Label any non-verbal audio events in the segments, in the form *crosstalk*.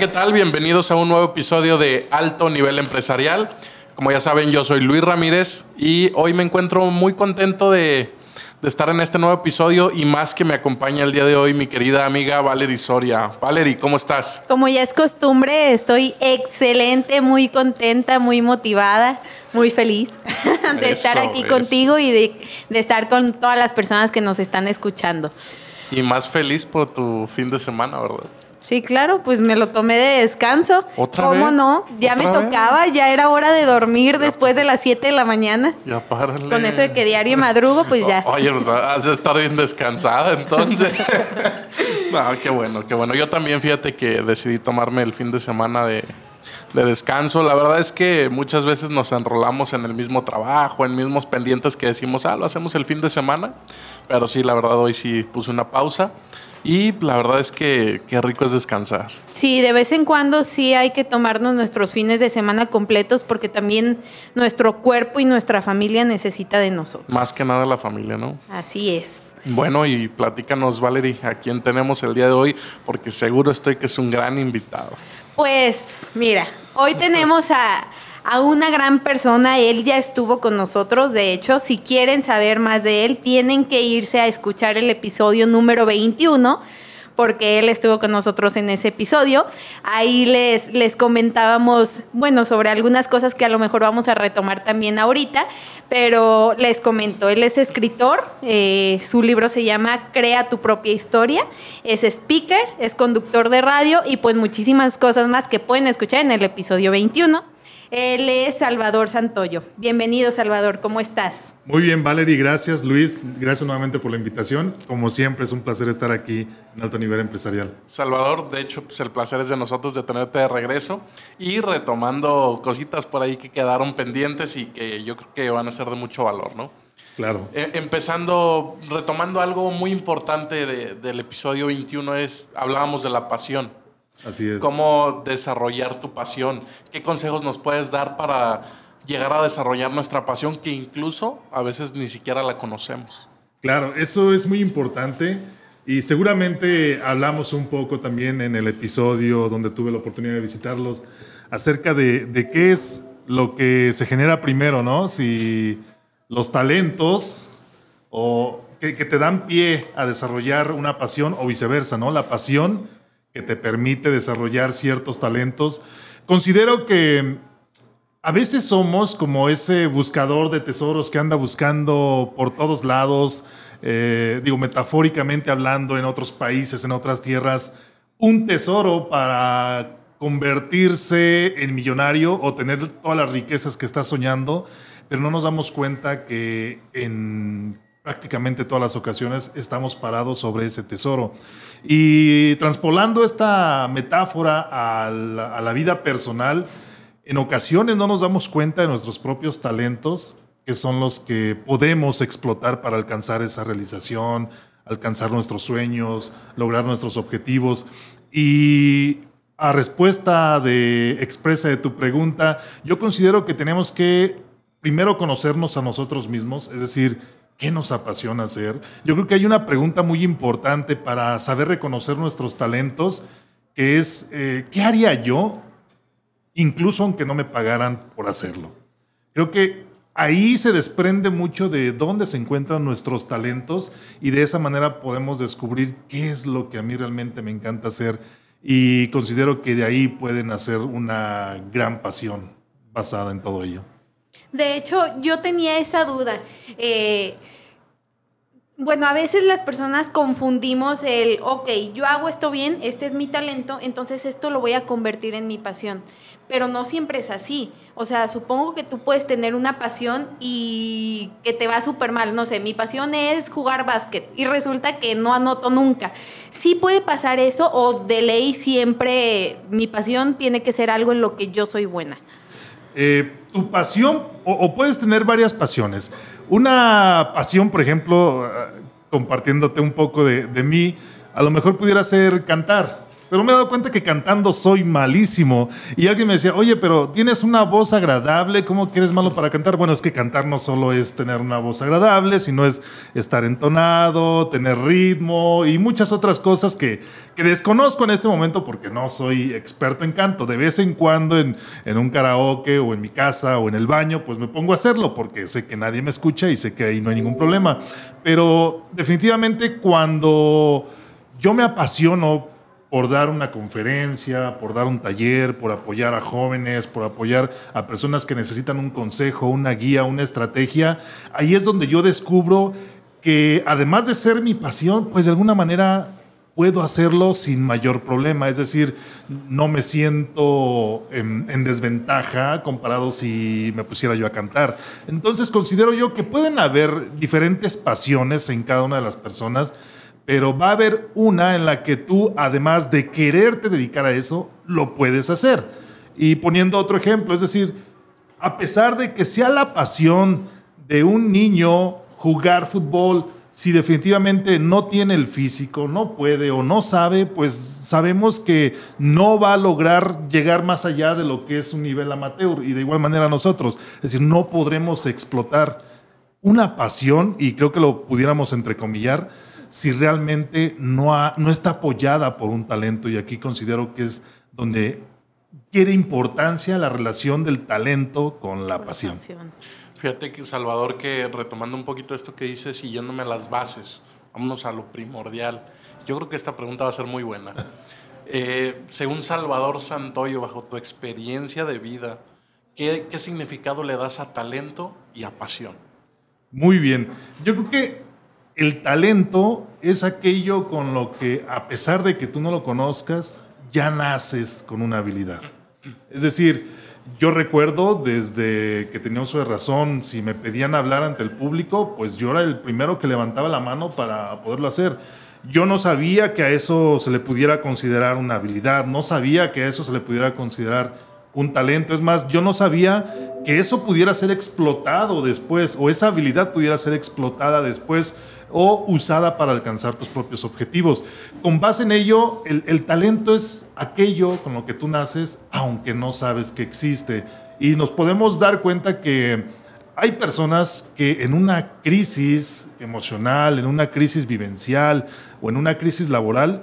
¿qué tal? Bienvenidos a un nuevo episodio de Alto Nivel Empresarial. Como ya saben, yo soy Luis Ramírez y hoy me encuentro muy contento de, de estar en este nuevo episodio y más que me acompaña el día de hoy mi querida amiga Valerie Soria. Valerie, ¿cómo estás? Como ya es costumbre, estoy excelente, muy contenta, muy motivada, muy feliz *laughs* de estar Eso, aquí eso. contigo y de, de estar con todas las personas que nos están escuchando. Y más feliz por tu fin de semana, ¿verdad? Sí, claro, pues me lo tomé de descanso. ¿Otra ¿Cómo vez? no? Ya me tocaba, ya era hora de dormir después de las 7 de la mañana. Ya párale. Con eso de que diario madrugo, pues ya. *laughs* Oye, pues has de estar bien descansada entonces. *laughs* no, qué bueno, qué bueno. Yo también fíjate que decidí tomarme el fin de semana de, de descanso. La verdad es que muchas veces nos enrolamos en el mismo trabajo, en mismos pendientes que decimos, ah, lo hacemos el fin de semana. Pero sí, la verdad hoy sí puse una pausa. Y la verdad es que qué rico es descansar. Sí, de vez en cuando sí hay que tomarnos nuestros fines de semana completos porque también nuestro cuerpo y nuestra familia necesita de nosotros. Más que nada la familia, ¿no? Así es. Bueno, y platícanos, Valerie, a quién tenemos el día de hoy, porque seguro estoy que es un gran invitado. Pues mira, hoy tenemos a, a una gran persona, él ya estuvo con nosotros, de hecho, si quieren saber más de él, tienen que irse a escuchar el episodio número 21 porque él estuvo con nosotros en ese episodio. Ahí les, les comentábamos, bueno, sobre algunas cosas que a lo mejor vamos a retomar también ahorita, pero les comento, él es escritor, eh, su libro se llama Crea tu propia historia, es speaker, es conductor de radio y pues muchísimas cosas más que pueden escuchar en el episodio 21. Él es Salvador Santoyo. Bienvenido, Salvador, ¿cómo estás? Muy bien, Valerie, gracias. Luis, gracias nuevamente por la invitación. Como siempre, es un placer estar aquí en Alto Nivel Empresarial. Salvador, de hecho, pues el placer es de nosotros de tenerte de regreso y retomando cositas por ahí que quedaron pendientes y que yo creo que van a ser de mucho valor, ¿no? Claro. Eh, empezando, retomando algo muy importante de- del episodio 21 es, hablábamos de la pasión. Así es. cómo desarrollar tu pasión. ¿Qué consejos nos puedes dar para llegar a desarrollar nuestra pasión que incluso a veces ni siquiera la conocemos? Claro, eso es muy importante y seguramente hablamos un poco también en el episodio donde tuve la oportunidad de visitarlos acerca de, de qué es lo que se genera primero, ¿no? Si los talentos o que, que te dan pie a desarrollar una pasión o viceversa, ¿no? La pasión que te permite desarrollar ciertos talentos. Considero que a veces somos como ese buscador de tesoros que anda buscando por todos lados, eh, digo, metafóricamente hablando, en otros países, en otras tierras, un tesoro para convertirse en millonario o tener todas las riquezas que está soñando, pero no nos damos cuenta que en prácticamente todas las ocasiones estamos parados sobre ese tesoro. Y transpolando esta metáfora a la, a la vida personal, en ocasiones no nos damos cuenta de nuestros propios talentos, que son los que podemos explotar para alcanzar esa realización, alcanzar nuestros sueños, lograr nuestros objetivos. Y a respuesta de expresa de tu pregunta, yo considero que tenemos que primero conocernos a nosotros mismos, es decir, ¿qué nos apasiona hacer? Yo creo que hay una pregunta muy importante para saber reconocer nuestros talentos, que es, eh, ¿qué haría yo incluso aunque no me pagaran por hacerlo. Creo que ahí se desprende mucho de dónde se encuentran nuestros talentos y de esa manera podemos descubrir qué es lo que a mí realmente me encanta hacer y considero que de ahí pueden hacer una gran pasión basada en todo ello. De hecho, yo tenía esa duda. Eh, bueno, a veces las personas confundimos el, ok, yo hago esto bien, este es mi talento, entonces esto lo voy a convertir en mi pasión. Pero no siempre es así. O sea, supongo que tú puedes tener una pasión y que te va súper mal. No sé, mi pasión es jugar básquet y resulta que no anoto nunca. Sí puede pasar eso o de ley siempre mi pasión tiene que ser algo en lo que yo soy buena. Eh, tu pasión, o, puedes tener varias pasiones. Una pasión, por ejemplo, eh, compartiéndote un poco de, de mí, a lo mejor pudiera ser cantar. Pero me he dado cuenta que cantando soy malísimo. Y alguien me decía, oye, pero tienes una voz agradable, ¿cómo que eres malo para cantar? Bueno, es que cantar no solo es tener una voz agradable, sino es estar entonado, tener ritmo y muchas otras cosas que, que desconozco en este momento porque no soy experto en canto. De vez en cuando en, en un karaoke o en mi casa o en el baño, pues me pongo a hacerlo porque sé que nadie me escucha y sé que ahí no hay ningún problema. Pero definitivamente cuando yo me apasiono por dar una conferencia, por dar un taller, por apoyar a jóvenes, por apoyar a personas que necesitan un consejo, una guía, una estrategia. Ahí es donde yo descubro que además de ser mi pasión, pues de alguna manera puedo hacerlo sin mayor problema. Es decir, no me siento en, en, desventaja comparado si me pusiera yo a cantar. Entonces considero yo que pueden haber diferentes pasiones en cada una de las personas pero va a haber una en la que tú, además de quererte dedicar a eso, lo puedes hacer. Y poniendo otro ejemplo, es decir, a pesar de que sea la pasión de un niño jugar fútbol, si definitivamente no tiene el físico, no puede o no sabe, pues sabemos que no va a lograr llegar más allá de lo que es un nivel amateur y de igual manera nosotros. Es decir, no podremos explotar una pasión, y creo que lo pudiéramos entrecomillar, si realmente no, no está apoyada por un talento. Y aquí considero que es donde quiere importancia la relación del talento con la pasión. Fíjate que Salvador, que retomando un poquito esto que dices y yéndome a las bases, vámonos a lo primordial. Yo creo que esta pregunta va a ser muy buena. *laughs* Eh, según Salvador Santoyo, bajo tu experiencia de vida, ¿qué, ¿qué significado le das a talento y a pasión? Muy bien. Yo creo que el talento es aquello con lo que, a pesar de que tú no lo conozcas, ya naces con una habilidad. Es decir, yo recuerdo desde que tenía uso de razón, si me pedían hablar ante el público, pues yo era el primero que levantaba la mano para poderlo hacer. Yo no sabía que a eso se le pudiera considerar una habilidad, no sabía que a eso se le pudiera considerar un talento. Es más, yo no sabía que eso pudiera ser explotado después o esa habilidad pudiera ser explotada después o usada para alcanzar tus propios objetivos. Con base en ello, el, talento es aquello con lo que tú naces, aunque no sabes que existe. Y nos podemos dar cuenta que hay personas que en una crisis emocional, en una crisis vivencial o en una crisis laboral,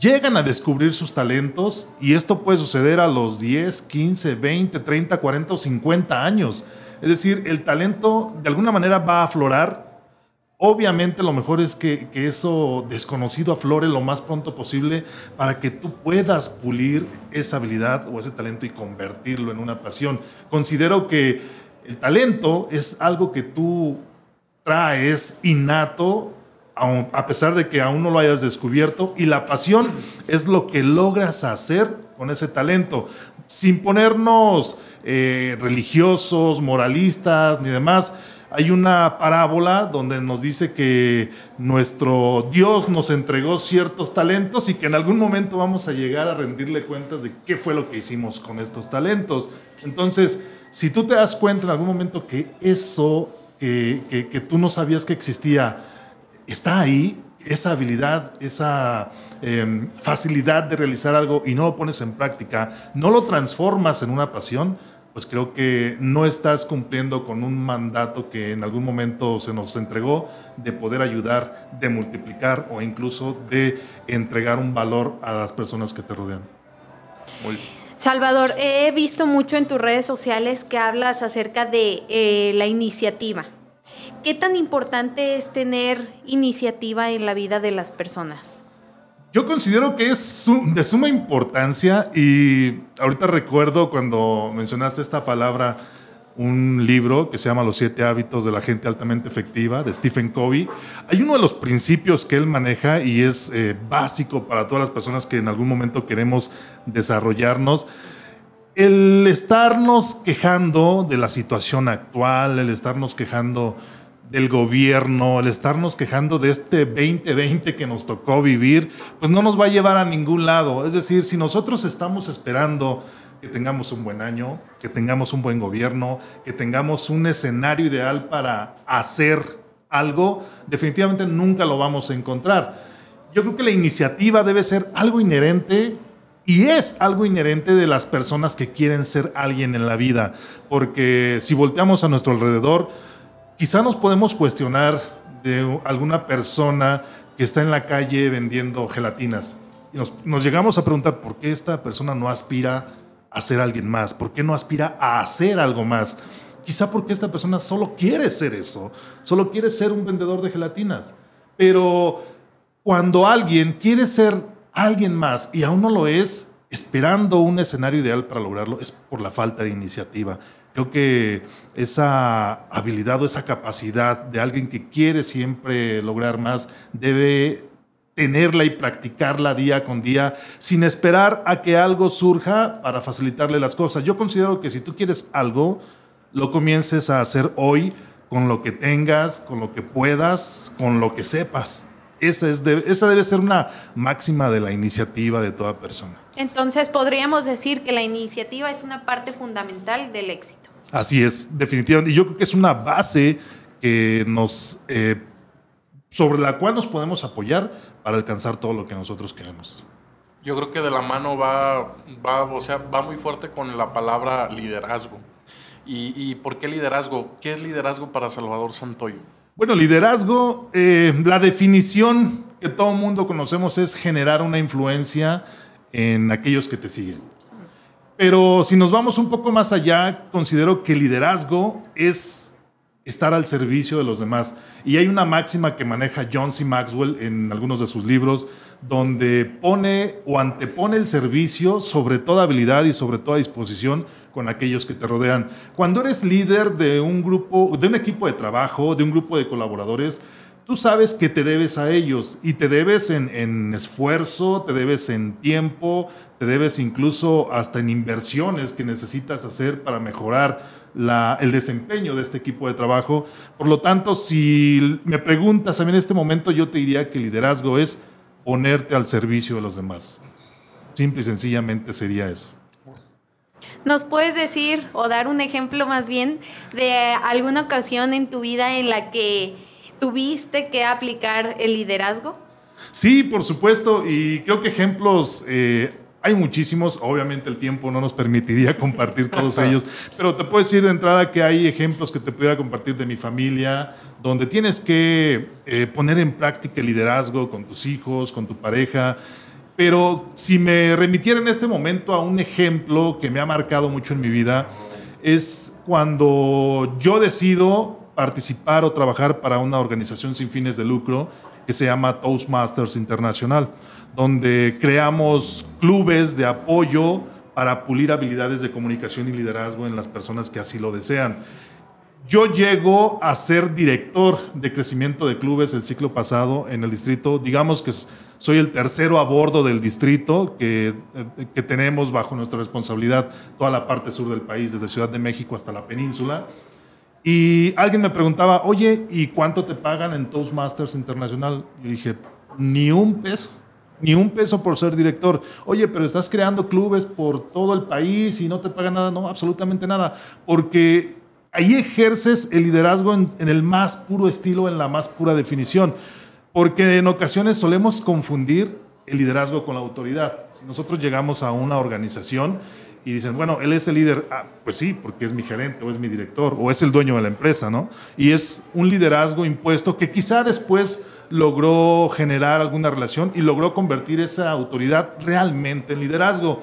llegan a descubrir sus talentos y esto puede suceder a los 10, 15, 20, 30, 40 o 50 años. Es decir, el talento de alguna manera va a aflorar Obviamente lo mejor es que, eso desconocido aflore lo más pronto posible para que tú puedas pulir esa habilidad o ese talento y convertirlo en una pasión. Considero que el talento es algo que tú traes innato a pesar de que aún no lo hayas descubierto y la pasión es lo que logras hacer con ese talento sin ponernos eh, religiosos, moralistas ni demás hay una parábola donde nos dice que nuestro Dios nos entregó ciertos talentos y que en algún momento vamos a llegar a rendirle cuentas de qué fue lo que hicimos con estos talentos. Entonces, si tú te das cuenta en algún momento que eso que, que, tú no sabías que existía está ahí, esa habilidad, esa em, facilidad de realizar algo y no lo pones en práctica, no lo transformas en una pasión, pues creo que no estás cumpliendo con un mandato que en algún momento se nos entregó de poder ayudar, de multiplicar o incluso de entregar un valor a las personas que te rodean. Salvador, he visto mucho en tus redes sociales que hablas acerca de eh, la iniciativa. ¿Qué tan importante es tener iniciativa en la vida de las personas? Yo considero que es de suma importancia y ahorita recuerdo cuando mencionaste esta palabra, un libro que se llama Los siete hábitos de la gente altamente efectiva de Stephen Covey. Hay uno de los principios que él maneja y es eh, básico para todas las personas que en algún momento queremos desarrollarnos. El estarnos quejando de la situación actual, el estarnos quejando del gobierno, el estarnos quejando de este 2020 que nos tocó vivir, pues no nos va a llevar a ningún lado. Es decir, si nosotros estamos esperando que tengamos un buen año, que tengamos un buen gobierno, que tengamos un escenario ideal para hacer algo, definitivamente nunca lo vamos a encontrar. yo creo que la iniciativa debe ser algo inherente y es algo inherente de las personas que quieren ser alguien en la vida, porque si volteamos a nuestro alrededor, quizá nos podemos cuestionar de alguna persona que está en la calle vendiendo gelatinas. Y nos, nos llegamos a preguntar por qué esta persona no aspira a ser alguien más, por qué no aspira a hacer algo más. Quizá porque esta persona solo quiere ser eso, solo quiere ser un vendedor de gelatinas. Pero cuando alguien quiere ser alguien más y aún no lo es, esperando un escenario ideal para lograrlo, es por la falta de iniciativa. Creo que esa habilidad o esa capacidad de alguien que quiere siempre lograr más debe tenerla y practicarla día con día sin esperar a que algo surja para facilitarle las cosas. Yo considero que si tú quieres algo, lo comiences a hacer hoy con lo que tengas, con lo que puedas, con lo que sepas. Esa, es esa debe ser una máxima de la iniciativa de toda persona. Entonces podríamos decir que la iniciativa es una parte fundamental del éxito. Así es, definitivamente. Y yo creo que es una base que nos, eh, sobre la cual nos podemos apoyar para alcanzar todo lo que nosotros queremos. Yo creo que de la mano va, va, o sea, va muy fuerte con la palabra liderazgo. ¿Y, y por qué liderazgo? ¿Qué es liderazgo para Salvador Santoyo? Bueno, liderazgo, eh, la definición que todo mundo conocemos es generar una influencia en aquellos que te siguen. Pero si nos vamos un poco más allá, considero que liderazgo es estar al servicio de los demás. Y hay una máxima que maneja John C. Maxwell en algunos de sus libros, donde pone o antepone el servicio sobre toda habilidad y sobre toda disposición con aquellos que te rodean. Cuando eres líder de un grupo, de un equipo de trabajo, de un grupo de colaboradores, tú sabes que te debes a ellos y te debes en, esfuerzo, te debes en tiempo, te debes incluso hasta en inversiones que necesitas hacer para mejorar el desempeño de este equipo de trabajo. Por lo tanto, si me preguntas a mí en este momento, yo te diría que liderazgo es ponerte al servicio de los demás. Simple y sencillamente sería eso. ¿Nos puedes decir o dar un ejemplo más bien de alguna ocasión en tu vida en la que tuviste que aplicar el liderazgo? Sí, por supuesto, y creo que ejemplos eh, hay muchísimos, obviamente el tiempo no nos permitiría *laughs* compartir todos ellos, pero te puedo decir de entrada que hay ejemplos que te pudiera compartir de mi familia, donde tienes que eh, poner en práctica el liderazgo con tus hijos, con tu pareja, pero si me remitiera en este momento a un ejemplo que me ha marcado mucho en mi vida, es cuando yo decido participar o trabajar para una organización sin fines de lucro que se llama Toastmasters Internacional, donde creamos clubes de apoyo para pulir habilidades de comunicación y liderazgo en las personas que así lo desean. Yo llego a ser director de crecimiento de clubes el ciclo pasado en el distrito. Digamos que soy el tercero a bordo del distrito que, eh, que tenemos bajo nuestra responsabilidad toda la parte sur del país, desde Ciudad de México hasta la península. Y alguien me preguntaba, oye, ¿y cuánto te pagan en Toastmasters Internacional? Yo dije, ni un peso, ni un peso por ser director. Oye, pero estás creando clubes por todo el país y no te pagan nada. No, absolutamente nada. Porque ahí ejerces el liderazgo en, el más puro estilo, en la más pura definición. Porque en ocasiones solemos confundir el liderazgo con la autoridad. Si nosotros llegamos a una organización y dicen, bueno, él es el líder, ah, pues sí, porque es mi gerente o es mi director o es el dueño de la empresa, ¿no? Y es un liderazgo impuesto que quizá después logró generar alguna relación y logró convertir esa autoridad realmente en liderazgo.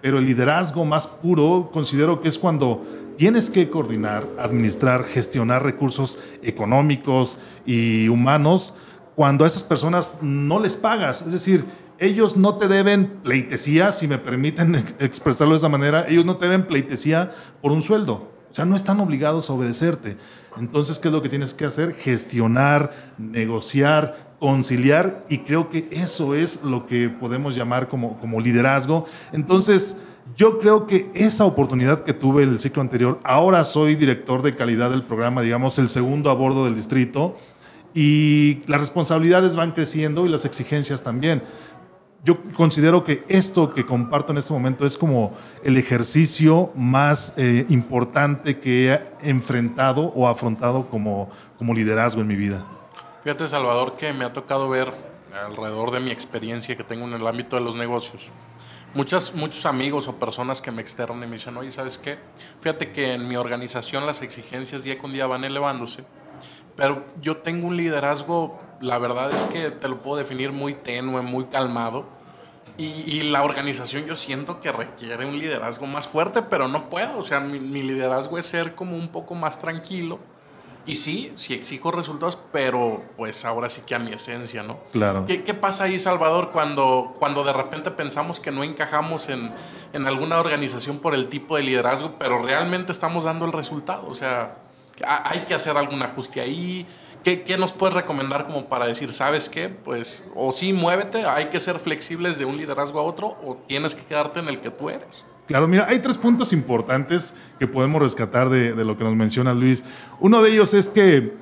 Pero el liderazgo más puro considero que es cuando tienes que coordinar, administrar, gestionar recursos económicos y humanos cuando a esas personas no les pagas. Es decir, ellos no te deben pleitesía, si me permiten *laughs* expresarlo de esa manera, ellos no te deben pleitesía por un sueldo. O sea, no están obligados a obedecerte. Entonces, ¿qué es lo que tienes que hacer? Gestionar, negociar, conciliar y creo que eso es lo que podemos llamar como, como liderazgo. Entonces, yo creo que esa oportunidad que tuve el ciclo anterior, ahora soy director de calidad del programa, digamos, el segundo a bordo del distrito, y las responsabilidades van creciendo y las exigencias también. Yo considero que esto que comparto en este momento es como el ejercicio más eh, importante que he enfrentado o afrontado como, como liderazgo en mi vida. Fíjate, Salvador, que me ha tocado ver alrededor de mi experiencia que tengo en el ámbito de los negocios, muchas, muchos amigos o personas que me externan y me dicen, oye, ¿sabes qué? Fíjate que en mi organización las exigencias día con día van elevándose, pero yo tengo un liderazgo, la verdad es que te lo puedo definir muy tenue, muy calmado. Y, y la organización yo siento que requiere un liderazgo más fuerte, pero no puedo. O sea, mi, mi liderazgo es ser como un poco más tranquilo y sí, sí exijo resultados, pero pues ahora sí que a mi esencia, ¿no? Claro. ¿Qué, qué pasa ahí, Salvador, cuando, cuando de repente pensamos que no encajamos en, en alguna organización por el tipo de liderazgo, pero realmente estamos dando el resultado? O sea, ha- hay que hacer algún ajuste ahí. ¿Qué, ¿Qué nos puedes recomendar como para decir, sabes qué? Pues, o sí, muévete, hay que ser flexibles de un liderazgo a otro, o tienes que quedarte en el que tú eres. Claro, mira, hay tres puntos importantes que podemos rescatar de lo que nos menciona Luis. Uno de ellos es que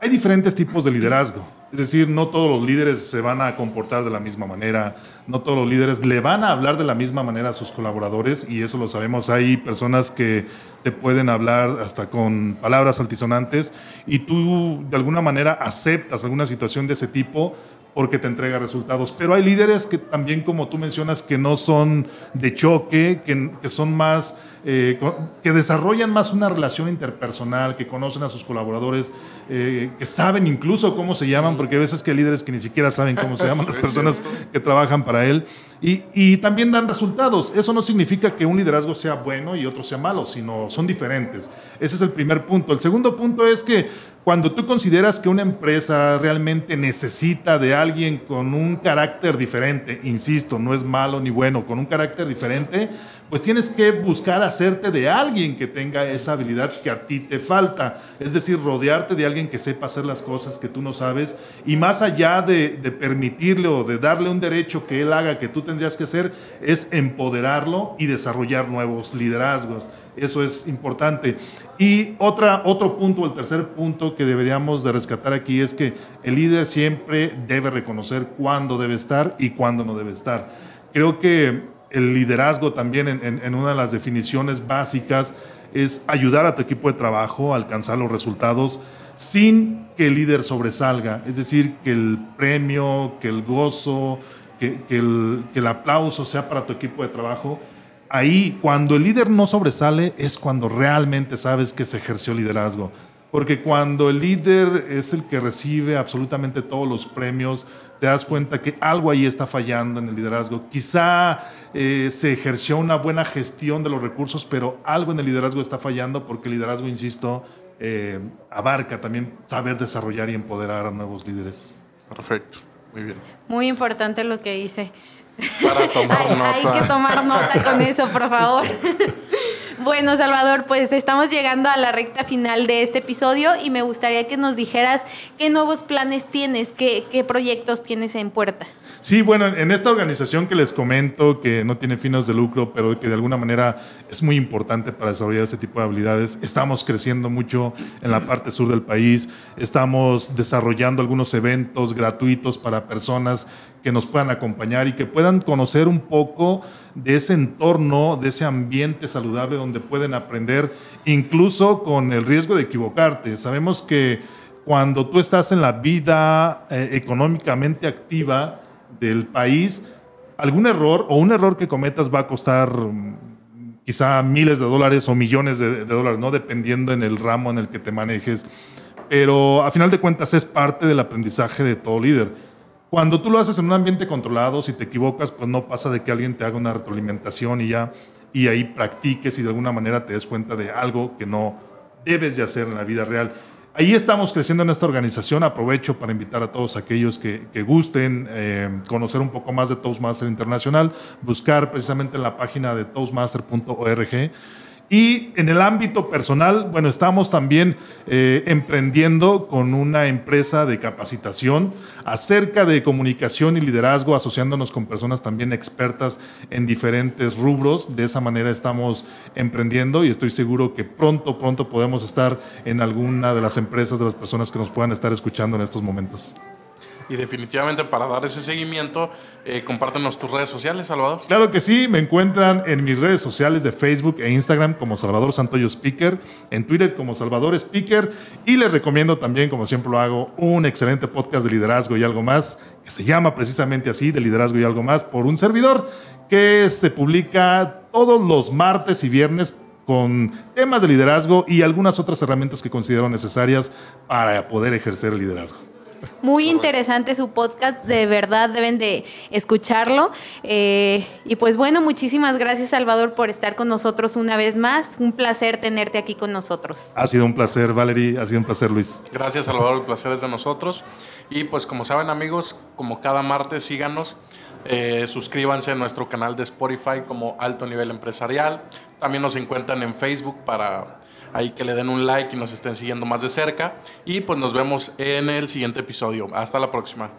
hay diferentes tipos de liderazgo. Es decir, no todos los líderes se van a comportar de la misma manera, no todos los líderes le van a hablar de la misma manera a sus colaboradores y eso lo sabemos. Hay personas que te pueden hablar hasta con palabras altisonantes y tú de alguna manera aceptas alguna situación de ese tipo porque te entrega resultados. Pero hay líderes que también, como tú mencionas, que no son de choque, que, que son más, eh, que desarrollan más una relación interpersonal, que conocen a sus colaboradores, eh, que saben incluso cómo se llaman, porque hay veces que hay líderes que ni siquiera saben cómo se *laughs* llaman las personas que trabajan para él. Y, y también dan resultados. Eso no significa que un liderazgo sea bueno y otro sea malo, sino son diferentes. Ese es el primer punto. El segundo punto es que cuando tú consideras que una empresa realmente necesita de alguien con un carácter diferente, insisto, no es malo ni bueno, con un carácter diferente, pues tienes que buscar hacerte de alguien que tenga esa habilidad que a ti te falta. Es decir, rodearte de alguien que sepa hacer las cosas que tú no sabes y más allá de, permitirle o de darle un derecho que él haga que tú tendrías que hacer, es empoderarlo y desarrollar nuevos liderazgos. Eso es importante. Y otra, otro punto, el tercer punto que deberíamos de rescatar aquí es que el líder siempre debe reconocer cuándo debe estar y cuándo no debe estar. Creo que el liderazgo también en, una de las definiciones básicas es ayudar a tu equipo de trabajo a alcanzar los resultados sin que el líder sobresalga. Es decir, que el premio, que el gozo, que el, que el aplauso sea para tu equipo de trabajo. Ahí, cuando el líder no sobresale, es cuando realmente sabes que se ejerció liderazgo. Porque cuando el líder es el que recibe absolutamente todos los premios, te das cuenta que algo ahí está fallando en el liderazgo. Quizá eh, se ejerció una buena gestión de los recursos, pero algo en el liderazgo está fallando porque el liderazgo, insisto, eh, abarca también saber desarrollar y empoderar a nuevos líderes. Perfecto, muy bien. Muy importante lo que dice. Para *laughs* tomar Hay, nota. hay que tomar nota con *laughs* eso, por favor. *laughs* Bueno, Salvador, pues estamos llegando a la recta final de este episodio y me gustaría que nos dijeras qué nuevos planes tienes, qué, qué proyectos tienes en puerta. Sí, bueno, en esta organización que les comento, que no tiene fines de lucro, pero que de alguna manera es muy importante para desarrollar ese tipo de habilidades, estamos creciendo mucho en la parte sur del país, estamos desarrollando algunos eventos gratuitos para personas que nos puedan acompañar y que puedan conocer un poco de ese entorno, de ese ambiente saludable donde pueden aprender, incluso con el riesgo de equivocarte. Sabemos que cuando tú estás en la vida eh, económicamente activa del país, algún error o un error que cometas va a costar mm, quizá miles de dólares o millones de, de dólares, ¿no? Dependiendo en el ramo en el que te manejes. Pero a final de cuentas es parte del aprendizaje de todo líder. Cuando tú lo haces en un ambiente controlado, si te equivocas, pues no pasa de que alguien te haga una retroalimentación y ya, y ahí practiques y de alguna manera te des cuenta de algo que no debes de hacer en la vida real. Ahí estamos creciendo en esta organización. Aprovecho para invitar a todos aquellos que, gusten eh, conocer un poco más de Toastmaster Internacional, buscar precisamente en la página de toastmaster.org. Y en el ámbito personal, bueno, estamos también eh, emprendiendo con una empresa de capacitación acerca de comunicación y liderazgo, asociándonos con personas también expertas en diferentes rubros. De esa manera estamos emprendiendo y estoy seguro que pronto, pronto podemos estar en alguna de las empresas de las personas que nos puedan estar escuchando en estos momentos. Y definitivamente para dar ese seguimiento, eh, compártenos tus redes sociales, Salvador. Claro que sí, me encuentran en mis redes sociales de Facebook e Instagram como Salvador Santoyo Speaker, en Twitter como Salvador Speaker y les recomiendo también, como siempre lo hago, un excelente podcast de liderazgo y algo más, que se llama precisamente así, de liderazgo y algo más, por un servidor que se publica todos los martes y viernes con temas de liderazgo y algunas otras herramientas que considero necesarias para poder ejercer el liderazgo. Muy interesante su podcast, de verdad deben de escucharlo. Eh, y pues bueno, muchísimas gracias Salvador por estar con nosotros una vez más. Un placer tenerte aquí con nosotros. Ha sido un placer, Valerie, ha sido un placer, Luis. Gracias Salvador, el placer es de nosotros. Y pues como saben amigos, como cada martes síganos. Eh, suscríbanse a nuestro canal de Spotify como Alto Nivel Empresarial. También nos encuentran en Facebook para ahí que le den un like y nos estén siguiendo más de cerca. Y pues nos vemos en el siguiente episodio. Hasta la próxima.